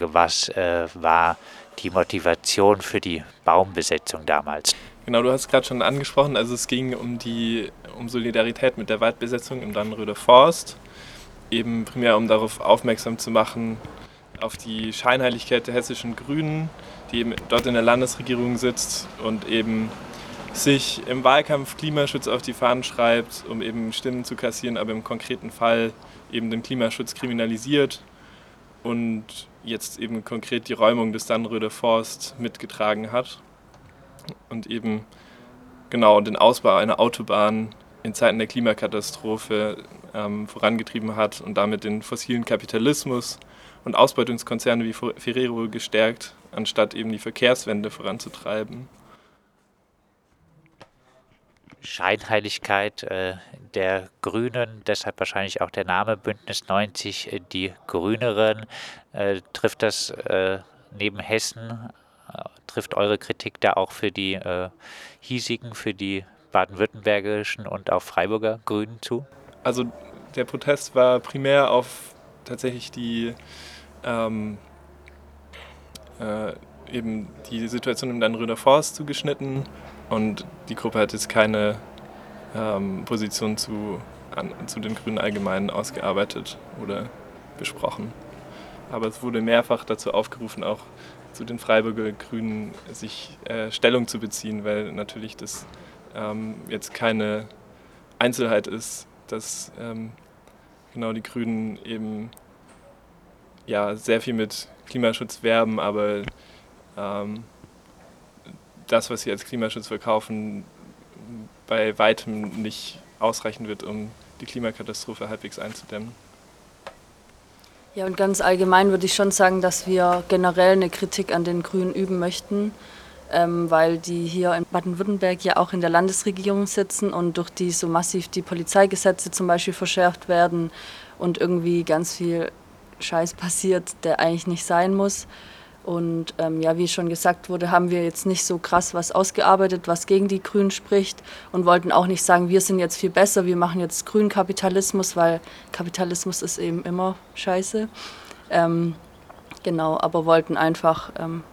Was äh, war die Motivation für die Baumbesetzung damals? Genau, du hast gerade schon angesprochen, also es ging um die um Solidarität mit der Waldbesetzung im Dannenröder Forst, eben primär um darauf aufmerksam zu machen, auf die Scheinheiligkeit der hessischen Grünen, die eben dort in der Landesregierung sitzt und eben sich im Wahlkampf Klimaschutz auf die Fahnen schreibt, um eben Stimmen zu kassieren, aber im konkreten Fall eben den Klimaschutz kriminalisiert und jetzt eben konkret die Räumung des Dannröder Forst mitgetragen hat und eben genau den Ausbau einer Autobahn in Zeiten der Klimakatastrophe ähm, vorangetrieben hat und damit den fossilen Kapitalismus und Ausbeutungskonzerne wie Ferrero gestärkt, anstatt eben die Verkehrswende voranzutreiben. Scheinheiligkeit äh, der Grünen, deshalb wahrscheinlich auch der Name Bündnis 90, äh, die Grüneren. Äh, trifft das äh, neben Hessen, äh, trifft eure Kritik da auch für die äh, hiesigen, für die baden-württembergischen und auch Freiburger Grünen zu? Also der Protest war primär auf tatsächlich die ähm, eben die Situation im Dannröder Forst zugeschnitten und die Gruppe hat jetzt keine ähm, Position zu, an, zu den Grünen allgemein ausgearbeitet oder besprochen. Aber es wurde mehrfach dazu aufgerufen, auch zu den Freiburger Grünen sich äh, Stellung zu beziehen, weil natürlich das ähm, jetzt keine Einzelheit ist, dass ähm, genau die Grünen eben ja, sehr viel mit Klimaschutz werben, aber ähm, das, was sie als Klimaschutz verkaufen, bei weitem nicht ausreichen wird, um die Klimakatastrophe halbwegs einzudämmen. Ja, und ganz allgemein würde ich schon sagen, dass wir generell eine Kritik an den Grünen üben möchten, ähm, weil die hier in Baden-Württemberg ja auch in der Landesregierung sitzen und durch die so massiv die Polizeigesetze zum Beispiel verschärft werden und irgendwie ganz viel Scheiß passiert, der eigentlich nicht sein muss. Und ähm, ja, wie schon gesagt wurde, haben wir jetzt nicht so krass was ausgearbeitet, was gegen die Grünen spricht und wollten auch nicht sagen, wir sind jetzt viel besser, wir machen jetzt grünen Kapitalismus, weil Kapitalismus ist eben immer scheiße. Ähm, genau, aber wollten einfach, ähm,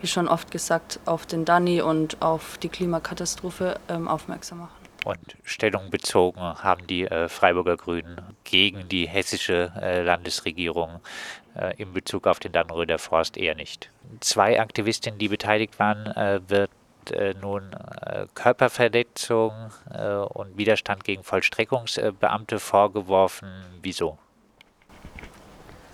wie schon oft gesagt, auf den Dani und auf die Klimakatastrophe ähm, aufmerksam machen und Stellung bezogen haben die äh, Freiburger Grünen gegen die hessische äh, Landesregierung in Bezug auf den Dannröder Forst eher nicht. Zwei Aktivistinnen, die beteiligt waren, äh, wird äh, nun äh, Körperverletzung und Widerstand gegen Vollstreckungsbeamte vorgeworfen. Wieso?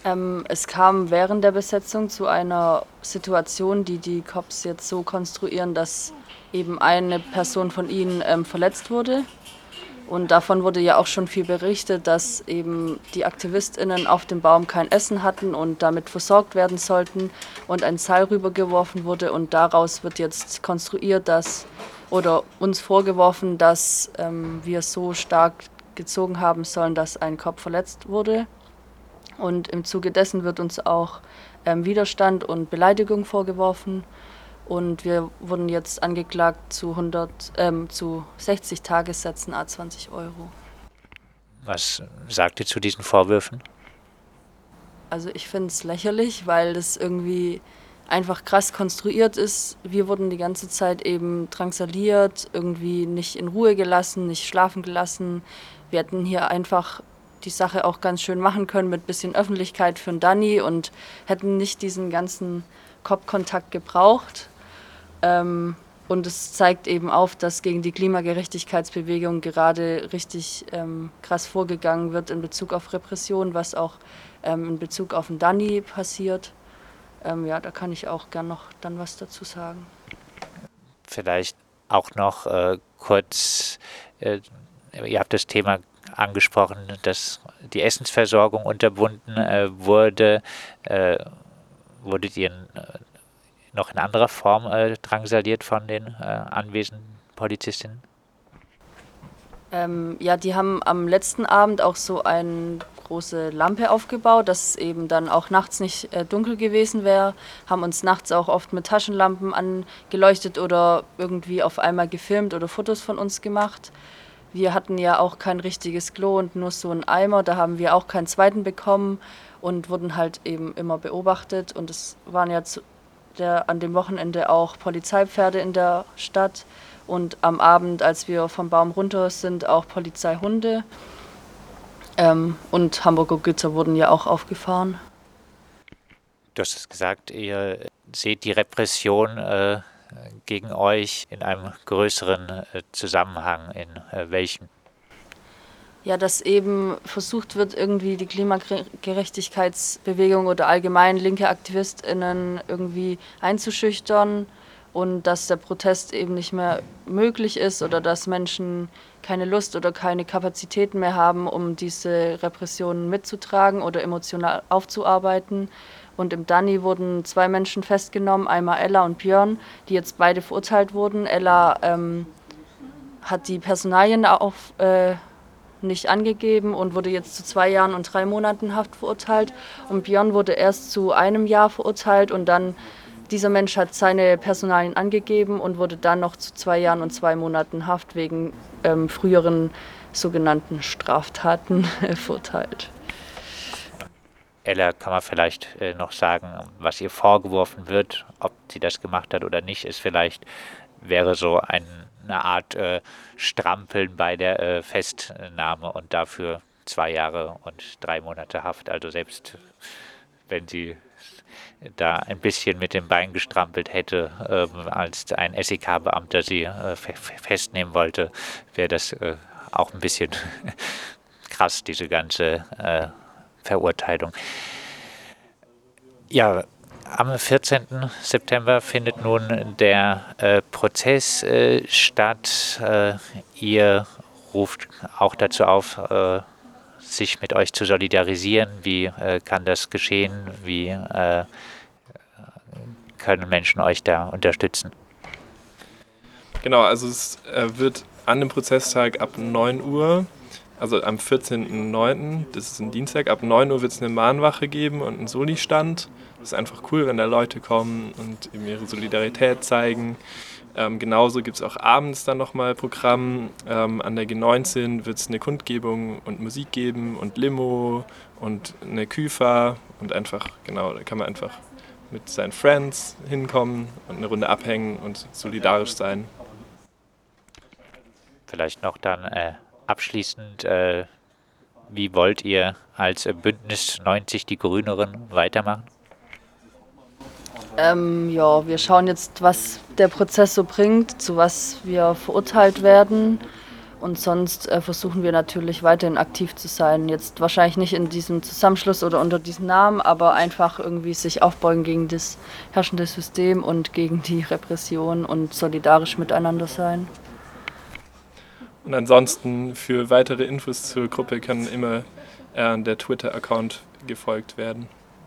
Ähm, es kam während der Besetzung zu einer Situation, die die Cops jetzt so konstruieren, dass eben eine Person von ihnen ähm, verletzt wurde. Und davon wurde ja auch schon viel berichtet, dass eben die AktivistInnen auf dem Baum kein Essen hatten und damit versorgt werden sollten und ein Seil rübergeworfen wurde. Und daraus wird jetzt konstruiert, dass oder uns vorgeworfen, dass ähm, wir so stark gezogen haben sollen, dass ein Kopf verletzt wurde. Und im Zuge dessen wird uns auch ähm, Widerstand und Beleidigung vorgeworfen. Und wir wurden jetzt angeklagt zu, 100, ähm, zu 60 Tagessätzen a 20 Euro. Was sagt ihr zu diesen Vorwürfen? Also ich finde es lächerlich, weil das irgendwie einfach krass konstruiert ist. Wir wurden die ganze Zeit eben drangsaliert, irgendwie nicht in Ruhe gelassen, nicht schlafen gelassen. Wir hätten hier einfach die Sache auch ganz schön machen können mit bisschen Öffentlichkeit für den Danny und hätten nicht diesen ganzen Kopfkontakt gebraucht. Ähm, und es zeigt eben auf, dass gegen die Klimagerechtigkeitsbewegung gerade richtig ähm, krass vorgegangen wird in Bezug auf Repression, was auch ähm, in Bezug auf den Dani passiert. Ähm, ja, da kann ich auch gern noch dann was dazu sagen. Vielleicht auch noch äh, kurz, äh, ihr habt das Thema angesprochen, dass die Essensversorgung unterbunden äh, wurde. Äh, wurdet ihr äh, noch in anderer Form äh, drangsaliert von den äh, anwesenden Polizistinnen? Ähm, ja, die haben am letzten Abend auch so eine große Lampe aufgebaut, dass eben dann auch nachts nicht äh, dunkel gewesen wäre. Haben uns nachts auch oft mit Taschenlampen angeleuchtet oder irgendwie auf einmal gefilmt oder Fotos von uns gemacht. Wir hatten ja auch kein richtiges Klo und nur so einen Eimer, da haben wir auch keinen zweiten bekommen und wurden halt eben immer beobachtet. Und es waren ja zu der, an dem Wochenende auch Polizeipferde in der Stadt und am Abend, als wir vom Baum runter sind, auch Polizeihunde. Ähm, und Hamburger Güter wurden ja auch aufgefahren. Du hast es gesagt, ihr seht die Repression äh, gegen euch in einem größeren äh, Zusammenhang. In äh, welchem? Ja, dass eben versucht wird, irgendwie die Klimagerechtigkeitsbewegung oder allgemein linke AktivistInnen irgendwie einzuschüchtern und dass der Protest eben nicht mehr möglich ist oder dass Menschen keine Lust oder keine Kapazitäten mehr haben, um diese Repressionen mitzutragen oder emotional aufzuarbeiten. Und im Danny wurden zwei Menschen festgenommen, einmal Ella und Björn, die jetzt beide verurteilt wurden. Ella ähm, hat die Personalien auf, äh, nicht angegeben und wurde jetzt zu zwei Jahren und drei Monaten Haft verurteilt. Und Björn wurde erst zu einem Jahr verurteilt und dann dieser Mensch hat seine Personalien angegeben und wurde dann noch zu zwei Jahren und zwei Monaten Haft wegen ähm, früheren sogenannten Straftaten verurteilt. Ella kann man vielleicht äh, noch sagen, was ihr vorgeworfen wird, ob sie das gemacht hat oder nicht, ist vielleicht, wäre so ein, eine Art äh, Strampeln bei der äh, Festnahme und dafür zwei Jahre und drei Monate Haft. Also selbst wenn sie da ein bisschen mit dem Bein gestrampelt hätte, ähm, als ein SEK-Beamter sie äh, festnehmen wollte, wäre das äh, auch ein bisschen krass, diese ganze äh, Verurteilung. Ja, am 14. September findet nun der äh, Prozess äh, statt. Äh, ihr ruft auch dazu auf, äh, sich mit euch zu solidarisieren. Wie äh, kann das geschehen? Wie äh, können Menschen euch da unterstützen? Genau, also es wird an dem Prozesstag ab 9 Uhr also am 14.09., das ist ein Dienstag, ab 9 Uhr wird es eine Mahnwache geben und einen Soli-Stand. Das ist einfach cool, wenn da Leute kommen und eben ihre Solidarität zeigen. Ähm, genauso gibt es auch abends dann nochmal Programm. Ähm, an der G19 wird es eine Kundgebung und Musik geben und Limo und eine Küfer und einfach, genau, da kann man einfach mit seinen Friends hinkommen und eine Runde abhängen und solidarisch sein. Vielleicht noch dann äh, abschließend, äh, wie wollt ihr als Bündnis 90 die Grüneren weitermachen? Ähm, ja, wir schauen jetzt, was der Prozess so bringt, zu was wir verurteilt werden. Und sonst äh, versuchen wir natürlich weiterhin aktiv zu sein. Jetzt wahrscheinlich nicht in diesem Zusammenschluss oder unter diesem Namen, aber einfach irgendwie sich aufbeugen gegen das herrschende System und gegen die Repression und solidarisch miteinander sein. Und ansonsten für weitere Infos zur Gruppe kann immer äh, der Twitter-Account gefolgt werden.